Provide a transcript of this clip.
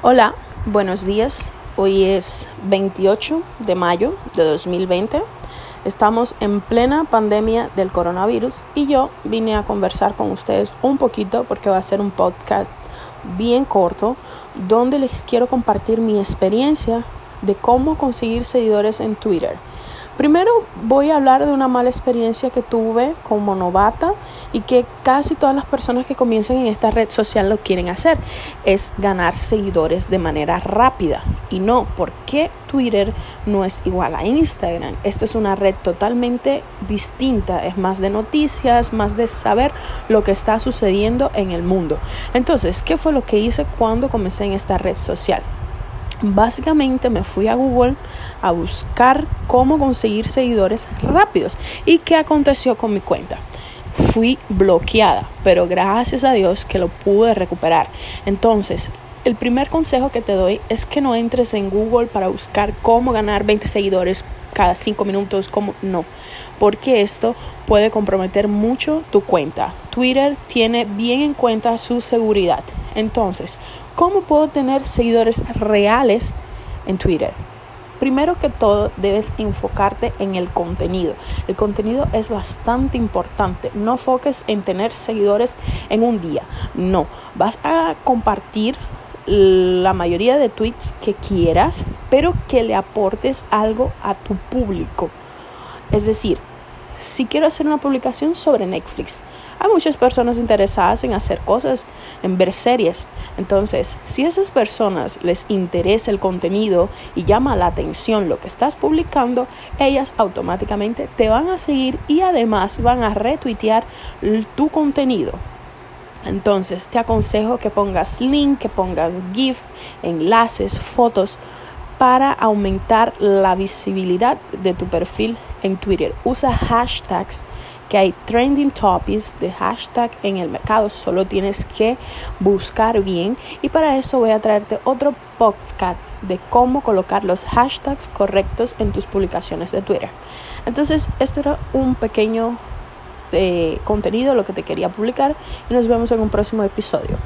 Hola, buenos días. Hoy es 28 de mayo de 2020. Estamos en plena pandemia del coronavirus y yo vine a conversar con ustedes un poquito porque va a ser un podcast bien corto donde les quiero compartir mi experiencia de cómo conseguir seguidores en Twitter. Primero voy a hablar de una mala experiencia que tuve como novata y que casi todas las personas que comienzan en esta red social lo quieren hacer, es ganar seguidores de manera rápida. Y no, porque Twitter no es igual a Instagram. Esto es una red totalmente distinta, es más de noticias, más de saber lo que está sucediendo en el mundo. Entonces, ¿qué fue lo que hice cuando comencé en esta red social? Básicamente me fui a Google a buscar cómo conseguir seguidores rápidos. ¿Y qué aconteció con mi cuenta? Fui bloqueada, pero gracias a Dios que lo pude recuperar. Entonces, el primer consejo que te doy es que no entres en Google para buscar cómo ganar 20 seguidores cada 5 minutos, como no, porque esto puede comprometer mucho tu cuenta. Twitter tiene bien en cuenta su seguridad. Entonces, ¿cómo puedo tener seguidores reales en Twitter? Primero que todo, debes enfocarte en el contenido. El contenido es bastante importante. No foques en tener seguidores en un día. No, vas a compartir la mayoría de tweets que quieras, pero que le aportes algo a tu público. Es decir, si quiero hacer una publicación sobre Netflix, hay muchas personas interesadas en hacer cosas, en ver series. Entonces, si a esas personas les interesa el contenido y llama la atención lo que estás publicando, ellas automáticamente te van a seguir y además van a retuitear tu contenido. Entonces te aconsejo que pongas link, que pongas GIF, enlaces, fotos para aumentar la visibilidad de tu perfil en Twitter. Usa hashtags que hay trending topics de hashtag en el mercado. Solo tienes que buscar bien y para eso voy a traerte otro podcast de cómo colocar los hashtags correctos en tus publicaciones de Twitter. Entonces, esto era un pequeño de contenido, lo que te quería publicar y nos vemos en un próximo episodio.